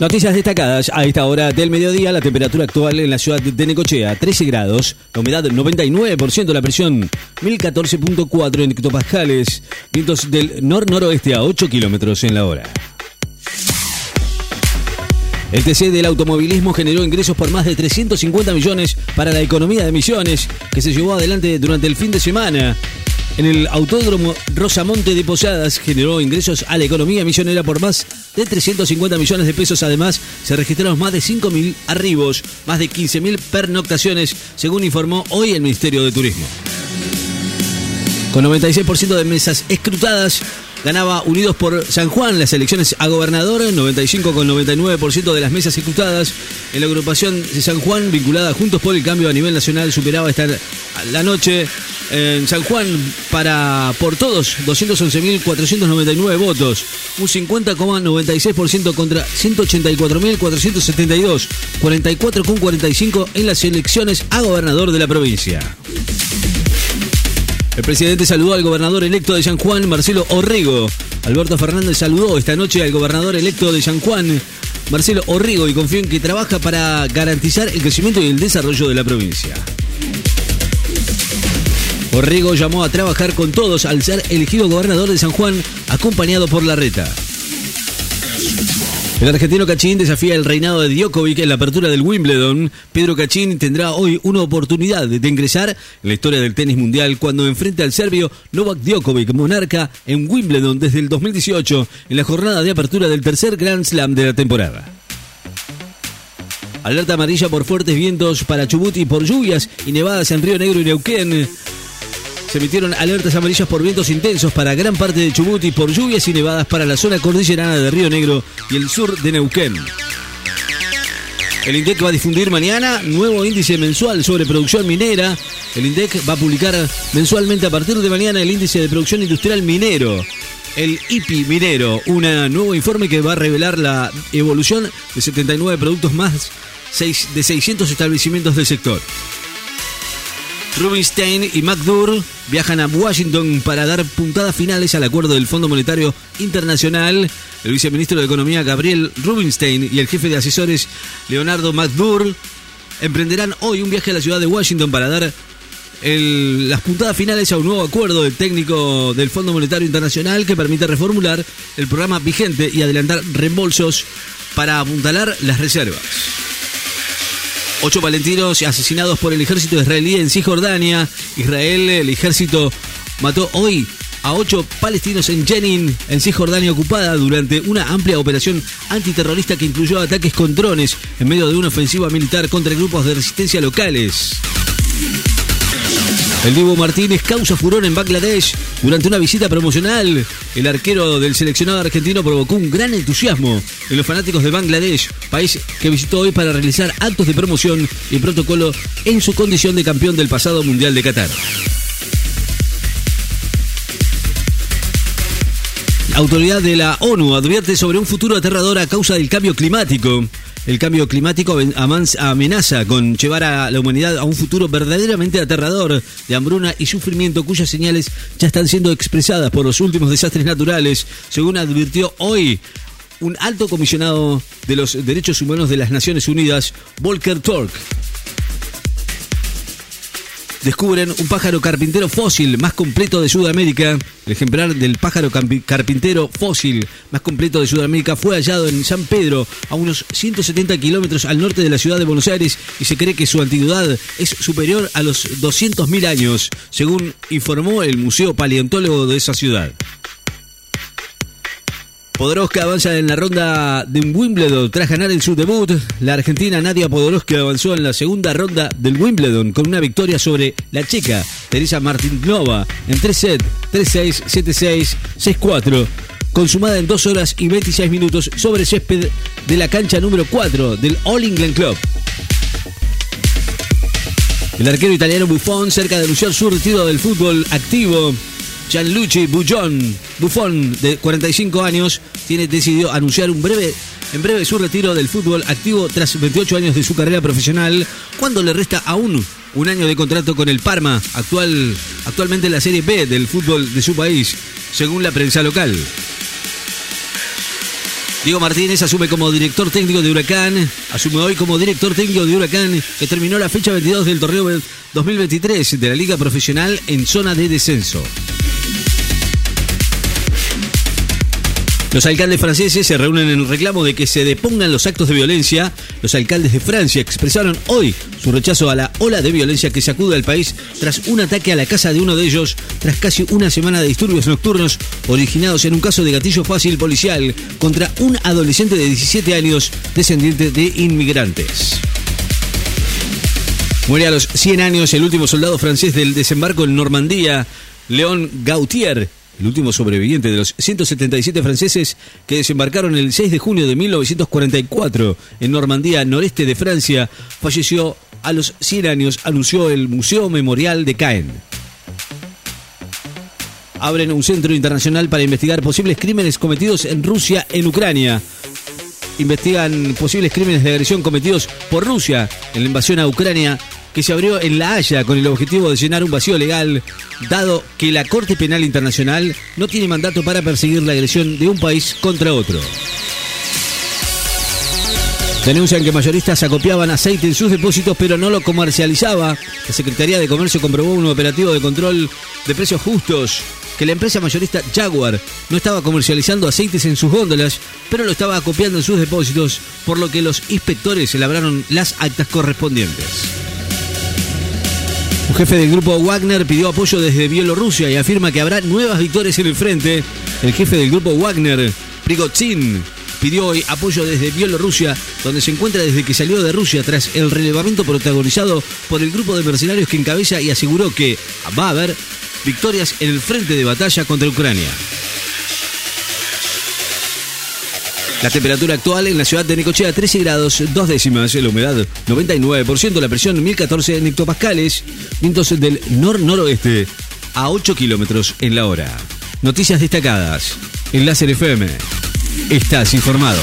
Noticias destacadas a esta hora del mediodía. La temperatura actual en la ciudad de Necochea, 13 grados. La humedad, 99%. La presión, 1014.4 en hectopascales. Vientos del nor-noroeste a 8 kilómetros en la hora. El TC del automovilismo generó ingresos por más de 350 millones para la economía de emisiones que se llevó adelante durante el fin de semana. En el Autódromo Rosamonte de Posadas generó ingresos a la economía misionera por más de 350 millones de pesos. Además, se registraron más de 5.000 arribos, más de 15.000 pernoctaciones, según informó hoy el Ministerio de Turismo. Con 96% de mesas escrutadas, ganaba Unidos por San Juan las elecciones a gobernador, 95,99% de las mesas ejecutadas. En la agrupación de San Juan, vinculada Juntos por el Cambio a nivel nacional, superaba esta la noche en San Juan para por todos 211.499 votos, un 50,96% contra 184.472, 44,45 en las elecciones a gobernador de la provincia. El presidente saludó al gobernador electo de San Juan, Marcelo Orrego. Alberto Fernández saludó esta noche al gobernador electo de San Juan, Marcelo Orrego, y confió en que trabaja para garantizar el crecimiento y el desarrollo de la provincia. Orrego llamó a trabajar con todos al ser elegido gobernador de San Juan, acompañado por Larreta. El argentino Cachín desafía el reinado de Djokovic en la apertura del Wimbledon. Pedro Cachín tendrá hoy una oportunidad de ingresar en la historia del tenis mundial cuando enfrente al serbio Novak Djokovic, monarca en Wimbledon desde el 2018, en la jornada de apertura del tercer Grand Slam de la temporada. Alerta amarilla por fuertes vientos para Chubut y por lluvias y nevadas en Río Negro y Neuquén. Se emitieron alertas amarillas por vientos intensos para gran parte de Chubut y por lluvias y nevadas para la zona cordillerana de Río Negro y el sur de Neuquén. El INDEC va a difundir mañana nuevo índice mensual sobre producción minera. El INDEC va a publicar mensualmente a partir de mañana el índice de producción industrial minero. El IPI minero, un nuevo informe que va a revelar la evolución de 79 productos más de 600 establecimientos del sector. Rubinstein y McDur viajan a Washington para dar puntadas finales al acuerdo del Fondo Monetario Internacional. El viceministro de Economía Gabriel Rubinstein y el jefe de asesores Leonardo McDur emprenderán hoy un viaje a la ciudad de Washington para dar las puntadas finales a un nuevo acuerdo del técnico del Fondo Monetario Internacional que permite reformular el programa vigente y adelantar reembolsos para apuntalar las reservas. Ocho palestinos asesinados por el ejército israelí en Cisjordania. Israel, el ejército, mató hoy a ocho palestinos en Jenin, en Cisjordania ocupada, durante una amplia operación antiterrorista que incluyó ataques con drones en medio de una ofensiva militar contra grupos de resistencia locales. El Divo Martínez causa furor en Bangladesh durante una visita promocional. El arquero del seleccionado argentino provocó un gran entusiasmo en los fanáticos de Bangladesh, país que visitó hoy para realizar actos de promoción y protocolo en su condición de campeón del pasado Mundial de Qatar. La autoridad de la ONU advierte sobre un futuro aterrador a causa del cambio climático. El cambio climático amenaza con llevar a la humanidad a un futuro verdaderamente aterrador de hambruna y sufrimiento cuyas señales ya están siendo expresadas por los últimos desastres naturales, según advirtió hoy un alto comisionado de los derechos humanos de las Naciones Unidas, Volker Turk descubren un pájaro carpintero fósil más completo de Sudamérica. El ejemplar del pájaro carpintero fósil más completo de Sudamérica fue hallado en San Pedro, a unos 170 kilómetros al norte de la ciudad de Buenos Aires, y se cree que su antigüedad es superior a los 200.000 años, según informó el Museo Paleontólogo de esa ciudad. Podoroska avanza en la ronda de Wimbledon tras ganar en su debut. La argentina Nadia Podoroska avanzó en la segunda ronda del Wimbledon con una victoria sobre la checa Teresa Martinova en 3 sets, 3-6, 7-6, 6-4 consumada en 2 horas y 26 minutos sobre césped de la cancha número 4 del All England Club. El arquero italiano Buffon, cerca de anunciar su retiro del fútbol activo, Gianluigi Buffon, Buffon, de 45 años, tiene decidido anunciar un breve, en breve su retiro del fútbol activo tras 28 años de su carrera profesional, cuando le resta aún un año de contrato con el Parma, actual, actualmente en la Serie B del fútbol de su país, según la prensa local. Diego Martínez asume como director técnico de Huracán, asume hoy como director técnico de Huracán, que terminó la fecha 22 del torneo 2023 de la Liga Profesional en zona de descenso. Los alcaldes franceses se reúnen en el reclamo de que se depongan los actos de violencia. Los alcaldes de Francia expresaron hoy su rechazo a la ola de violencia que sacude al país tras un ataque a la casa de uno de ellos, tras casi una semana de disturbios nocturnos originados en un caso de gatillo fácil policial contra un adolescente de 17 años descendiente de inmigrantes. Muere a los 100 años el último soldado francés del desembarco en Normandía, León Gautier, el último sobreviviente de los 177 franceses que desembarcaron el 6 de junio de 1944 en Normandía, noreste de Francia, falleció a los 100 años, anunció el Museo Memorial de Caen. Abren un centro internacional para investigar posibles crímenes cometidos en Rusia en Ucrania. Investigan posibles crímenes de agresión cometidos por Rusia en la invasión a Ucrania que se abrió en La Haya con el objetivo de llenar un vacío legal, dado que la Corte Penal Internacional no tiene mandato para perseguir la agresión de un país contra otro. Denuncian que mayoristas acopiaban aceite en sus depósitos pero no lo comercializaba. La Secretaría de Comercio comprobó un operativo de control de precios justos que la empresa mayorista Jaguar no estaba comercializando aceites en sus góndolas, pero lo estaba acopiando en sus depósitos, por lo que los inspectores elaboraron las actas correspondientes. Un jefe del grupo Wagner pidió apoyo desde Bielorrusia y afirma que habrá nuevas victorias en el frente. El jefe del grupo Wagner, Prigozhin, pidió hoy apoyo desde Bielorrusia, donde se encuentra desde que salió de Rusia tras el relevamiento protagonizado por el grupo de mercenarios que encabeza y aseguró que va a haber victorias en el frente de batalla contra Ucrania. La temperatura actual en la ciudad de Necochea 13 grados, dos décimas, la humedad 99%, la presión 1014 hectopascales, vientos del nor-noroeste a 8 kilómetros en la hora. Noticias destacadas en Láser FM. Estás informado.